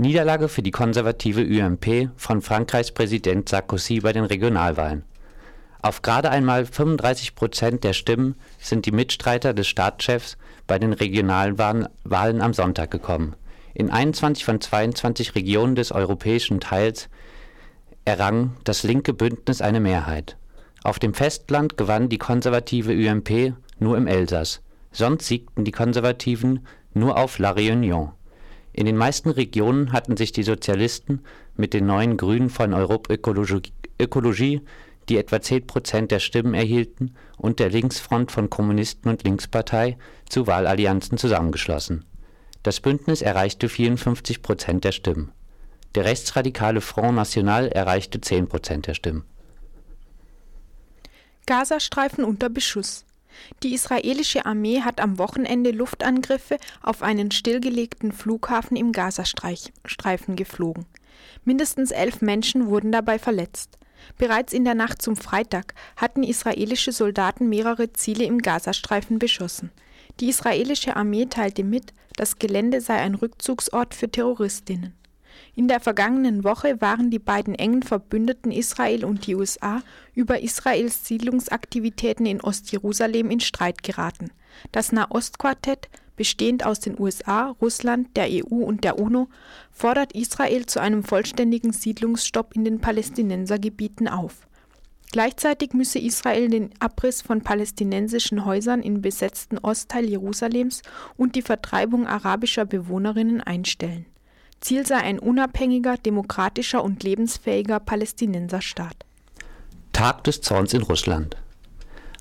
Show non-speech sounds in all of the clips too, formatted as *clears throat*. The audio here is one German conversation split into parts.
Niederlage für die konservative UMP von Frankreichs Präsident Sarkozy bei den Regionalwahlen. Auf gerade einmal 35 Prozent der Stimmen sind die Mitstreiter des Staatschefs bei den Regionalwahlen am Sonntag gekommen. In 21 von 22 Regionen des europäischen Teils errang das linke Bündnis eine Mehrheit. Auf dem Festland gewann die konservative UMP nur im Elsass, sonst siegten die Konservativen nur auf La Réunion. In den meisten Regionen hatten sich die Sozialisten mit den neuen Grünen von Europe Ökologie, die etwa 10 Prozent der Stimmen erhielten, und der Linksfront von Kommunisten und Linkspartei zu Wahlallianzen zusammengeschlossen. Das Bündnis erreichte 54 Prozent der Stimmen. Der rechtsradikale Front National erreichte 10 Prozent der Stimmen. Gazastreifen unter Beschuss. Die israelische Armee hat am Wochenende Luftangriffe auf einen stillgelegten Flughafen im Gazastreifen geflogen. Mindestens elf Menschen wurden dabei verletzt. Bereits in der Nacht zum Freitag hatten israelische Soldaten mehrere Ziele im Gazastreifen beschossen. Die israelische Armee teilte mit, das Gelände sei ein Rückzugsort für Terroristinnen. In der vergangenen Woche waren die beiden engen Verbündeten Israel und die USA über Israels Siedlungsaktivitäten in Ostjerusalem in Streit geraten. Das Nahostquartett, bestehend aus den USA, Russland, der EU und der UNO, fordert Israel zu einem vollständigen Siedlungsstopp in den Palästinensergebieten auf. Gleichzeitig müsse Israel den Abriss von palästinensischen Häusern im besetzten Ostteil Jerusalems und die Vertreibung arabischer Bewohnerinnen einstellen. Ziel sei ein unabhängiger, demokratischer und lebensfähiger Palästinenserstaat. Tag des Zorns in Russland.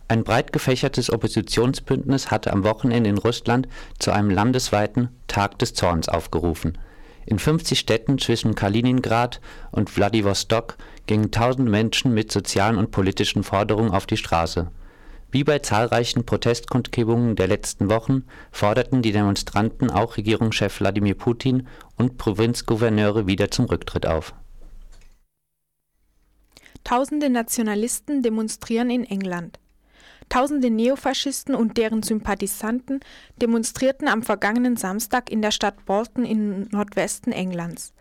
Ein breit gefächertes Oppositionsbündnis hatte am Wochenende in Russland zu einem landesweiten Tag des Zorns aufgerufen. In 50 Städten zwischen Kaliningrad und Wladiwostok gingen tausende Menschen mit sozialen und politischen Forderungen auf die Straße. Wie bei zahlreichen Protestkundgebungen der letzten Wochen forderten die Demonstranten auch Regierungschef Wladimir Putin und Provinzgouverneure wieder zum Rücktritt auf. Tausende Nationalisten demonstrieren in England. Tausende Neofaschisten und deren Sympathisanten demonstrierten am vergangenen Samstag in der Stadt Bolton im Nordwesten Englands.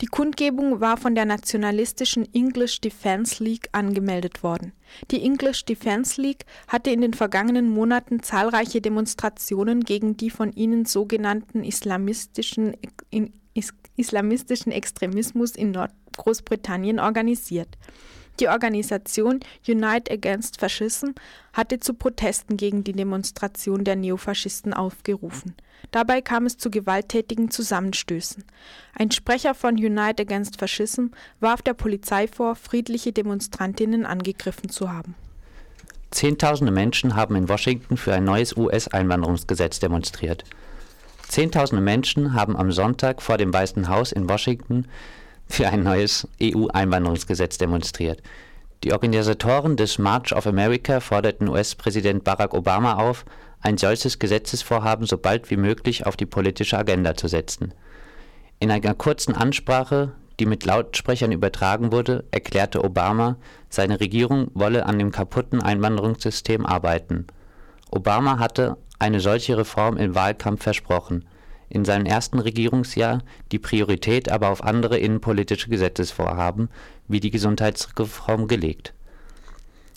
Die Kundgebung war von der nationalistischen English Defence League angemeldet worden. Die English Defence League hatte in den vergangenen Monaten zahlreiche Demonstrationen gegen die von ihnen sogenannten islamistischen, islamistischen Extremismus in Nordgroßbritannien organisiert. Die Organisation Unite Against Fascism hatte zu Protesten gegen die Demonstration der Neofaschisten aufgerufen. Dabei kam es zu gewalttätigen Zusammenstößen. Ein Sprecher von Unite Against Fascism warf der Polizei vor, friedliche Demonstrantinnen angegriffen zu haben. Zehntausende Menschen haben in Washington für ein neues US-Einwanderungsgesetz demonstriert. Zehntausende Menschen haben am Sonntag vor dem Weißen Haus in Washington für ein neues EU-Einwanderungsgesetz demonstriert. Die Organisatoren des March of America forderten US-Präsident Barack Obama auf, ein solches Gesetzesvorhaben so bald wie möglich auf die politische Agenda zu setzen. In einer kurzen Ansprache, die mit Lautsprechern übertragen wurde, erklärte Obama, seine Regierung wolle an dem kaputten Einwanderungssystem arbeiten. Obama hatte eine solche Reform im Wahlkampf versprochen in seinem ersten Regierungsjahr die Priorität aber auf andere innenpolitische Gesetzesvorhaben wie die Gesundheitsreform gelegt.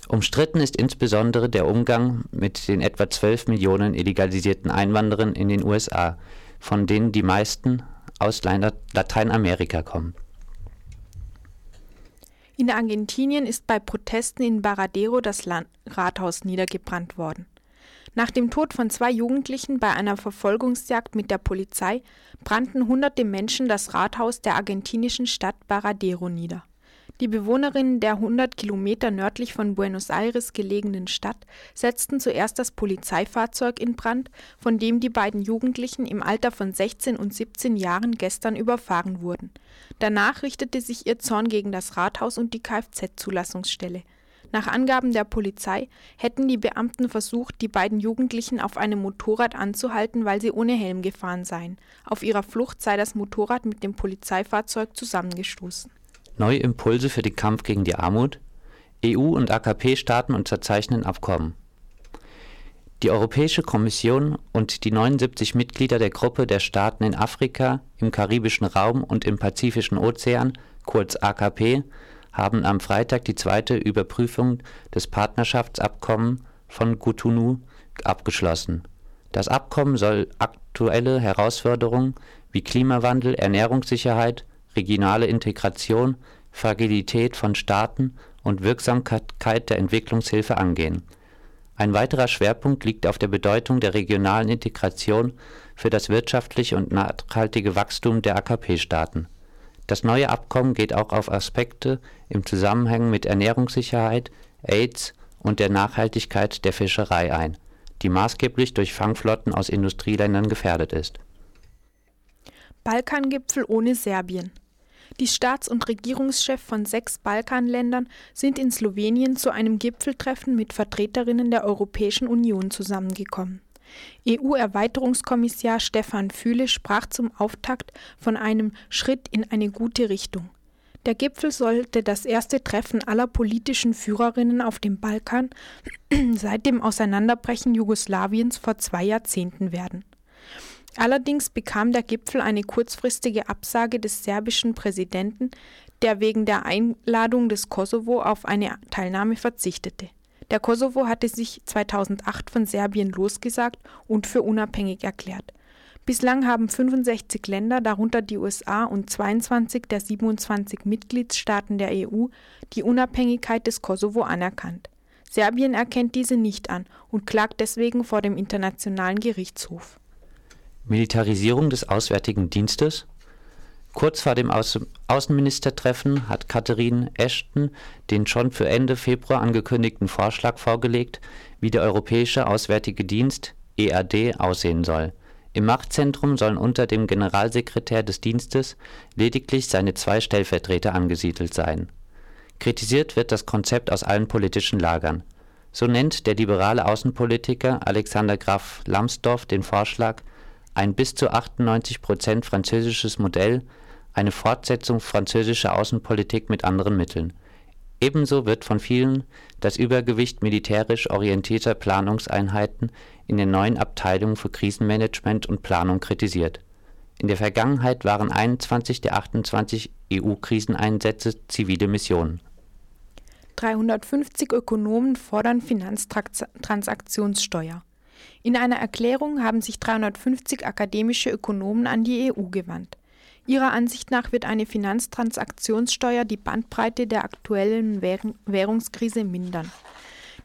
Umstritten ist insbesondere der Umgang mit den etwa 12 Millionen illegalisierten Einwanderern in den USA, von denen die meisten aus Lateinamerika kommen. In Argentinien ist bei Protesten in Baradero das Rathaus niedergebrannt worden. Nach dem Tod von zwei Jugendlichen bei einer Verfolgungsjagd mit der Polizei brannten hunderte Menschen das Rathaus der argentinischen Stadt Baradero nieder. Die Bewohnerinnen der 100 Kilometer nördlich von Buenos Aires gelegenen Stadt setzten zuerst das Polizeifahrzeug in Brand, von dem die beiden Jugendlichen im Alter von 16 und 17 Jahren gestern überfahren wurden. Danach richtete sich ihr Zorn gegen das Rathaus und die Kfz-Zulassungsstelle. Nach Angaben der Polizei hätten die Beamten versucht, die beiden Jugendlichen auf einem Motorrad anzuhalten, weil sie ohne Helm gefahren seien. Auf ihrer Flucht sei das Motorrad mit dem Polizeifahrzeug zusammengestoßen. Neue Impulse für den Kampf gegen die Armut? EU und AKP-Staaten unterzeichnen Abkommen. Die Europäische Kommission und die 79 Mitglieder der Gruppe der Staaten in Afrika, im Karibischen Raum und im Pazifischen Ozean, kurz AKP, haben am Freitag die zweite Überprüfung des Partnerschaftsabkommens von Cotonou abgeschlossen. Das Abkommen soll aktuelle Herausforderungen wie Klimawandel, Ernährungssicherheit, regionale Integration, Fragilität von Staaten und Wirksamkeit der Entwicklungshilfe angehen. Ein weiterer Schwerpunkt liegt auf der Bedeutung der regionalen Integration für das wirtschaftliche und nachhaltige Wachstum der AKP-Staaten. Das neue Abkommen geht auch auf Aspekte im Zusammenhang mit Ernährungssicherheit, Aids und der Nachhaltigkeit der Fischerei ein, die maßgeblich durch Fangflotten aus Industrieländern gefährdet ist. Balkangipfel ohne Serbien. Die Staats- und Regierungschefs von sechs Balkanländern sind in Slowenien zu einem Gipfeltreffen mit Vertreterinnen der Europäischen Union zusammengekommen. EU-Erweiterungskommissar Stefan Füle sprach zum Auftakt von einem Schritt in eine gute Richtung. Der Gipfel sollte das erste Treffen aller politischen Führerinnen auf dem Balkan *clears throat* seit dem Auseinanderbrechen Jugoslawiens vor zwei Jahrzehnten werden. Allerdings bekam der Gipfel eine kurzfristige Absage des serbischen Präsidenten, der wegen der Einladung des Kosovo auf eine Teilnahme verzichtete. Der Kosovo hatte sich 2008 von Serbien losgesagt und für unabhängig erklärt. Bislang haben 65 Länder, darunter die USA und 22 der 27 Mitgliedstaaten der EU, die Unabhängigkeit des Kosovo anerkannt. Serbien erkennt diese nicht an und klagt deswegen vor dem Internationalen Gerichtshof. Militarisierung des Auswärtigen Dienstes? Kurz vor dem Außen Außenministertreffen hat Catherine Ashton den schon für Ende Februar angekündigten Vorschlag vorgelegt, wie der Europäische Auswärtige Dienst EAD aussehen soll. Im Machtzentrum sollen unter dem Generalsekretär des Dienstes lediglich seine zwei Stellvertreter angesiedelt sein. Kritisiert wird das Konzept aus allen politischen Lagern. So nennt der liberale Außenpolitiker Alexander Graf Lambsdorff den Vorschlag ein bis zu 98 Prozent französisches Modell, eine Fortsetzung französischer Außenpolitik mit anderen Mitteln. Ebenso wird von vielen das Übergewicht militärisch orientierter Planungseinheiten in den neuen Abteilungen für Krisenmanagement und Planung kritisiert. In der Vergangenheit waren 21 der 28 EU-Kriseneinsätze zivile Missionen. 350 Ökonomen fordern Finanztransaktionssteuer. In einer Erklärung haben sich 350 akademische Ökonomen an die EU gewandt. Ihrer Ansicht nach wird eine Finanztransaktionssteuer die Bandbreite der aktuellen Währungskrise mindern.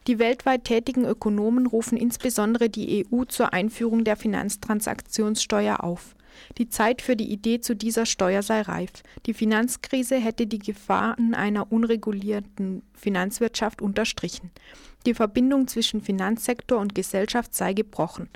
Die weltweit tätigen Ökonomen rufen insbesondere die EU zur Einführung der Finanztransaktionssteuer auf. Die Zeit für die Idee zu dieser Steuer sei reif. Die Finanzkrise hätte die Gefahren einer unregulierten Finanzwirtschaft unterstrichen. Die Verbindung zwischen Finanzsektor und Gesellschaft sei gebrochen.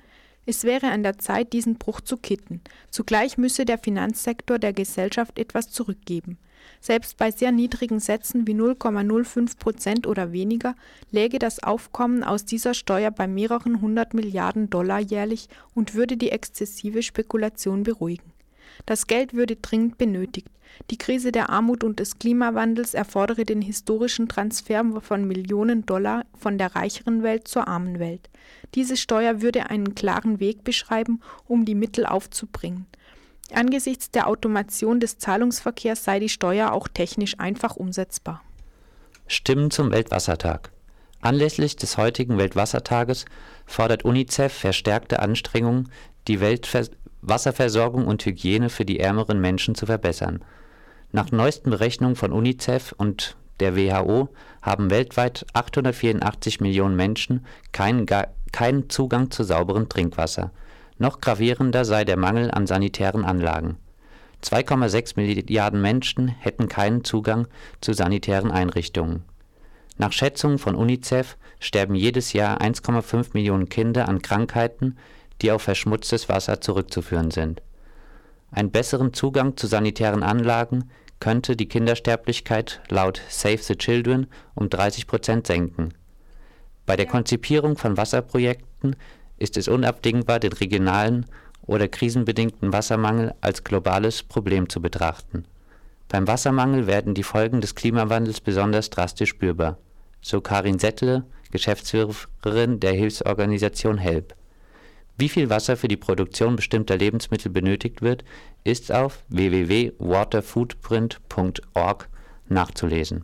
Es wäre an der Zeit, diesen Bruch zu kitten. Zugleich müsse der Finanzsektor der Gesellschaft etwas zurückgeben. Selbst bei sehr niedrigen Sätzen wie 0,05 Prozent oder weniger läge das Aufkommen aus dieser Steuer bei mehreren hundert Milliarden Dollar jährlich und würde die exzessive Spekulation beruhigen. Das Geld würde dringend benötigt. Die Krise der Armut und des Klimawandels erfordere den historischen Transfer von Millionen Dollar von der reicheren Welt zur armen Welt. Diese Steuer würde einen klaren Weg beschreiben, um die Mittel aufzubringen. Angesichts der Automation des Zahlungsverkehrs sei die Steuer auch technisch einfach umsetzbar. Stimmen zum Weltwassertag. Anlässlich des heutigen Weltwassertages fordert UNICEF verstärkte Anstrengungen, die Wasserversorgung und Hygiene für die ärmeren Menschen zu verbessern. Nach neuesten Berechnungen von UNICEF und der WHO haben weltweit 884 Millionen Menschen keinen, keinen Zugang zu sauberem Trinkwasser. Noch gravierender sei der Mangel an sanitären Anlagen. 2,6 Milliarden Menschen hätten keinen Zugang zu sanitären Einrichtungen. Nach Schätzungen von UNICEF sterben jedes Jahr 1,5 Millionen Kinder an Krankheiten, die auf verschmutztes Wasser zurückzuführen sind. Einen besseren Zugang zu sanitären Anlagen könnte die Kindersterblichkeit laut Save the Children um 30 Prozent senken. Bei der Konzipierung von Wasserprojekten ist es unabdingbar, den regionalen oder krisenbedingten Wassermangel als globales Problem zu betrachten. Beim Wassermangel werden die Folgen des Klimawandels besonders drastisch spürbar. So Karin Settle, Geschäftsführerin der Hilfsorganisation HELP. Wie viel Wasser für die Produktion bestimmter Lebensmittel benötigt wird, ist auf www.waterfootprint.org nachzulesen